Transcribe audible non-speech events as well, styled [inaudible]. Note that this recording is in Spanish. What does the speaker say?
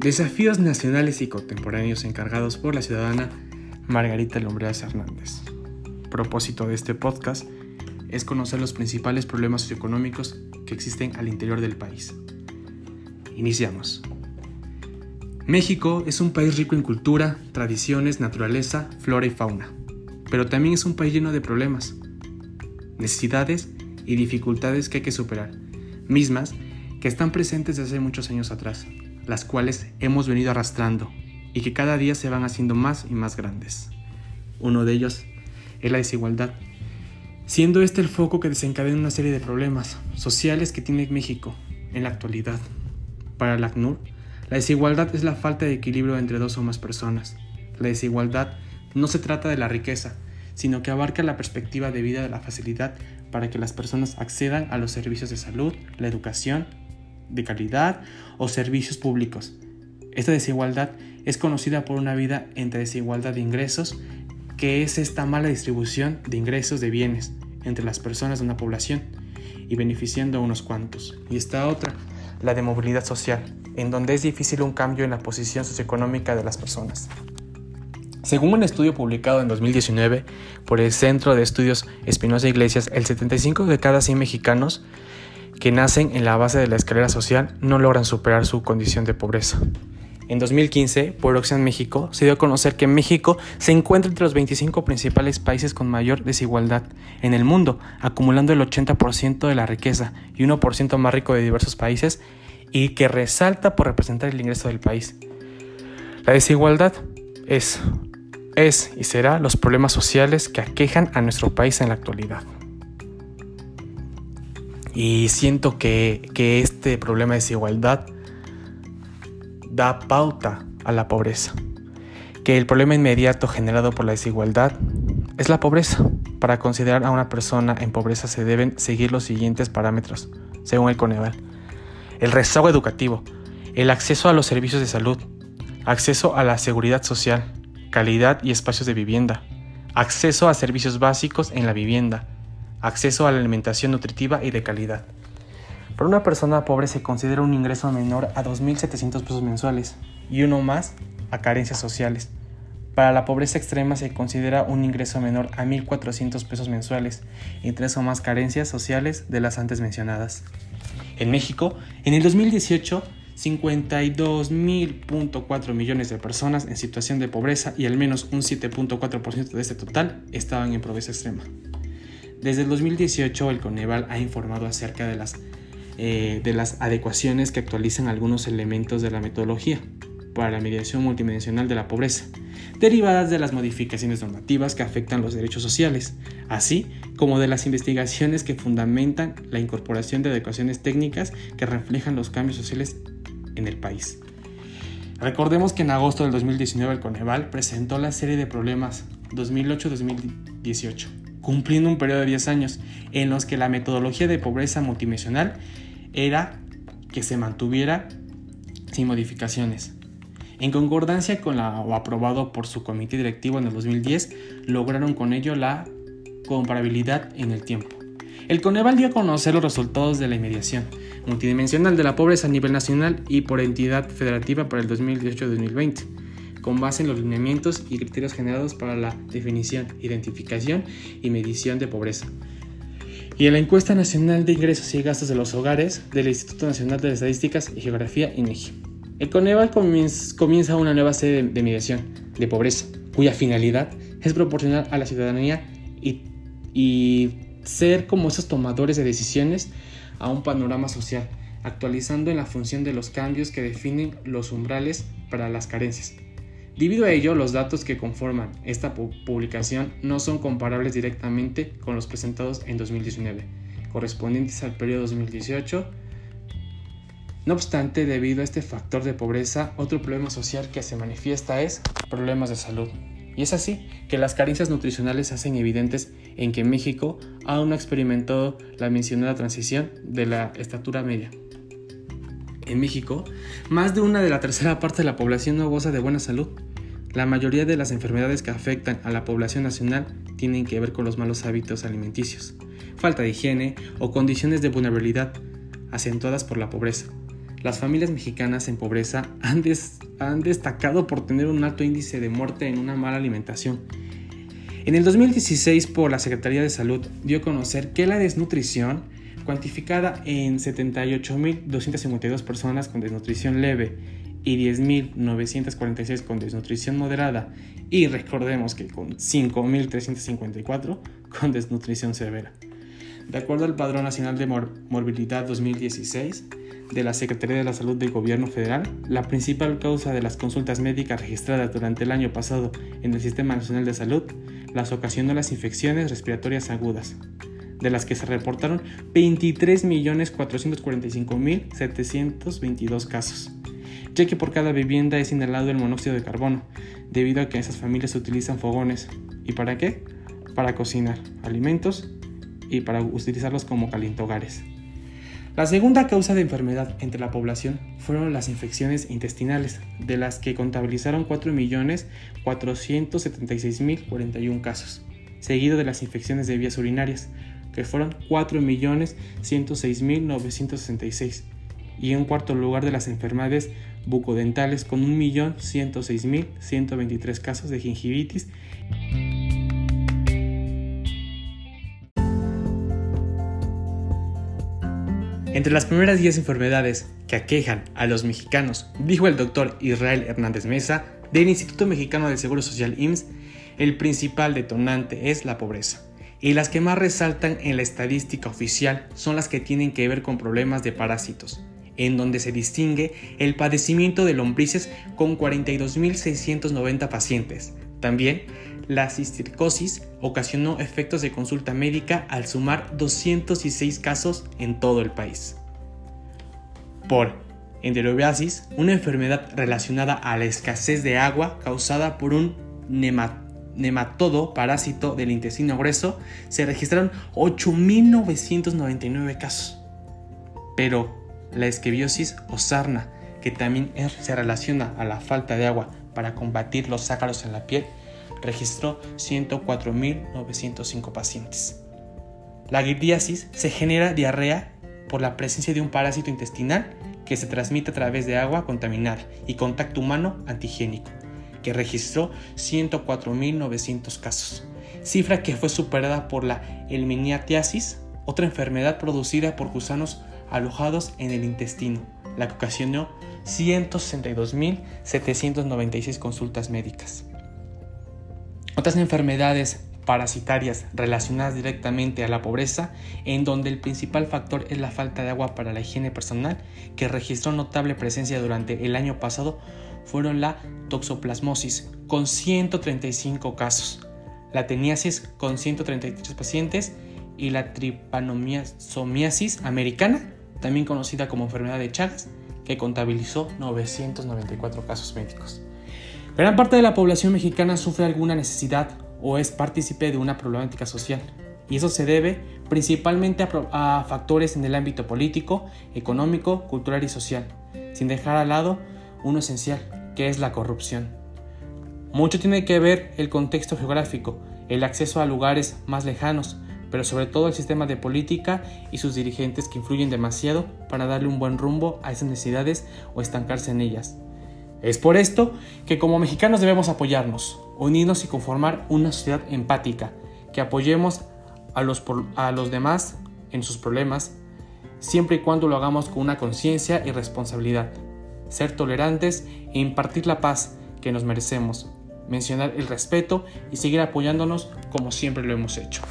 Desafíos nacionales y contemporáneos encargados por la ciudadana Margarita Lombreas Hernández. Propósito de este podcast es conocer los principales problemas socioeconómicos que existen al interior del país. Iniciamos. México es un país rico en cultura, tradiciones, naturaleza, flora y fauna, pero también es un país lleno de problemas, necesidades y dificultades que hay que superar, mismas que están presentes desde hace muchos años atrás las cuales hemos venido arrastrando y que cada día se van haciendo más y más grandes. Uno de ellos es la desigualdad, siendo este el foco que desencadena una serie de problemas sociales que tiene México en la actualidad. Para la ACNUR, la desigualdad es la falta de equilibrio entre dos o más personas. La desigualdad no se trata de la riqueza, sino que abarca la perspectiva de vida de la facilidad para que las personas accedan a los servicios de salud, la educación, de calidad o servicios públicos. Esta desigualdad es conocida por una vida entre desigualdad de ingresos, que es esta mala distribución de ingresos de bienes entre las personas de una población y beneficiando a unos cuantos. Y esta otra, la de movilidad social, en donde es difícil un cambio en la posición socioeconómica de las personas. Según un estudio publicado en 2019 por el Centro de Estudios Espinosa Iglesias, el 75 de cada 100 mexicanos que nacen en la base de la escalera social no logran superar su condición de pobreza. En 2015, por Oxfam México, se dio a conocer que México se encuentra entre los 25 principales países con mayor desigualdad en el mundo, acumulando el 80% de la riqueza y 1% más rico de diversos países y que resalta por representar el ingreso del país. La desigualdad es, es y será los problemas sociales que aquejan a nuestro país en la actualidad. Y siento que, este problema de desigualdad da pauta a la pobreza. Que el problema inmediato generado por la desigualdad es la pobreza. Para considerar a una persona en pobreza se deben seguir los siguientes parámetros, según el Coneval. El rezago educativo, el acceso a los servicios de salud, acceso a la seguridad social, calidad y espacios de vivienda, acceso a servicios básicos en la vivienda, acceso a la alimentación nutritiva y de calidad. Para una persona pobre se considera un ingreso menor a 2.700 pesos mensuales y uno más a carencias sociales. Para la pobreza extrema se considera un ingreso menor a 1.400 pesos mensuales y tres o más carencias sociales de las antes mencionadas. En México, en el 2018, 52.4 millones de personas en situación de pobreza y al menos un 7.4% de este total estaban en pobreza extrema. Desde el 2018 el Coneval ha informado acerca de las, eh, de las adecuaciones que actualizan algunos elementos de la metodología para la mediación multidimensional de la pobreza, derivadas de las modificaciones normativas que afectan los derechos sociales, así como de las investigaciones que fundamentan la incorporación de adecuaciones técnicas que reflejan los cambios sociales en el país. Recordemos que en agosto del 2019 el Coneval presentó la serie de problemas 2008-2018 cumpliendo un periodo de 10 años en los que la metodología de pobreza multidimensional era que se mantuviera sin modificaciones. En concordancia con lo aprobado por su comité directivo en el 2010, lograron con ello la comparabilidad en el tiempo. El Coneval dio a conocer los resultados de la inmediación multidimensional de la pobreza a nivel nacional y por entidad federativa para el 2018-2020 con base en los lineamientos y criterios generados para la definición, identificación y medición de pobreza. Y en la encuesta nacional de ingresos y gastos de los hogares del Instituto Nacional de Estadísticas y Geografía, INEGI. El Coneval comienza una nueva serie de medición de pobreza, cuya finalidad es proporcionar a la ciudadanía y, y ser como esos tomadores de decisiones a un panorama social, actualizando en la función de los cambios que definen los umbrales para las carencias. Debido a ello, los datos que conforman esta publicación no son comparables directamente con los presentados en 2019, correspondientes al periodo 2018. No obstante, debido a este factor de pobreza, otro problema social que se manifiesta es problemas de salud. Y es así que las carencias nutricionales hacen evidentes en que México aún no ha experimentado la mencionada transición de la estatura media. En México, más de una de la tercera [laughs] parte de la población no goza de buena salud, La mayoría de las enfermedades que afectan a la población nacional tienen que ver con los malos hábitos alimenticios, falta de higiene o condiciones de vulnerabilidad acentuadas por la pobreza. Las familias mexicanas en pobreza han, destacado por tener un alto índice de muerte en una mala alimentación. En el 2016, por la Secretaría de Salud, dio a conocer que la desnutrición, cuantificada en 78.252 personas con desnutrición leve y 10.946 con desnutrición moderada y recordemos que con 5.354 con desnutrición severa. De acuerdo al Padrón Nacional de Morbilidad 2016 de la Secretaría de la Salud del Gobierno Federal, la principal causa de las consultas médicas registradas durante el año pasado en el Sistema Nacional de Salud las ocasionó las infecciones respiratorias agudas, de las que se reportaron 23.445.722 casos ya que por cada vivienda es inhalado el monóxido de carbono, debido a que esas familias utilizan fogones. ¿Y para qué? Para cocinar alimentos y para utilizarlos como calientogares. La segunda causa de enfermedad entre la población fueron las infecciones intestinales, de las que contabilizaron 4.476.041 casos, seguido de las infecciones de vías urinarias, que fueron 4.106.966, y en cuarto lugar de las enfermedades bucodentales con 1.106.123 casos de gingivitis. Entre las primeras 10 enfermedades que aquejan a los mexicanos, dijo el doctor Israel Hernández Mesa del Instituto Mexicano del Seguro Social IMSS, el principal detonante es la pobreza. Y las que más resaltan en la estadística oficial son las que tienen que ver con problemas de parásitos, en donde se distingue el padecimiento de lombrices con 42.690 pacientes. También la cisticercosis ocasionó efectos de consulta médica al sumar 206 casos en todo el país. Por enterobiasis, una enfermedad relacionada a la escasez de agua causada por un nematodo parásito del intestino grueso, se registraron 8.999 casos. Pero la esquebiosis o sarna, que también se relaciona a la falta de agua para combatir los ácaros en la piel, registró 104.905 pacientes. La giardiasis se genera diarrea por la presencia de un parásito intestinal que se transmite a través de agua contaminada y contacto humano antigénico, que registró 104.900 casos, cifra que fue superada por la elminiatiasis, otra enfermedad producida por gusanos alojados en el intestino, la que ocasionó 162.796 consultas médicas. Otras enfermedades parasitarias relacionadas directamente a la pobreza, en donde el principal factor es la falta de agua para la higiene personal, que registró notable presencia durante el año pasado, fueron la toxoplasmosis, con 135 casos, la teniasis, con 133 pacientes, y la tripanosomiasis americana, también conocida como enfermedad de Chagas, que contabilizó 994 casos médicos. Gran parte de la población mexicana sufre alguna necesidad o es partícipe de una problemática social, y eso se debe principalmente a, factores en el ámbito político, económico, cultural y social, sin dejar al lado uno esencial, que es la corrupción. Mucho tiene que ver el contexto geográfico, el acceso a lugares más lejanos, pero sobre todo el sistema de política y sus dirigentes que influyen demasiado para darle un buen rumbo a esas necesidades o estancarse en ellas. Es por esto que como mexicanos debemos apoyarnos, unirnos y conformar una sociedad empática, que apoyemos a los, a los demás en sus problemas, siempre y cuando lo hagamos con una conciencia y responsabilidad, ser tolerantes e impartir la paz que nos merecemos, mencionar el respeto y seguir apoyándonos como siempre lo hemos hecho.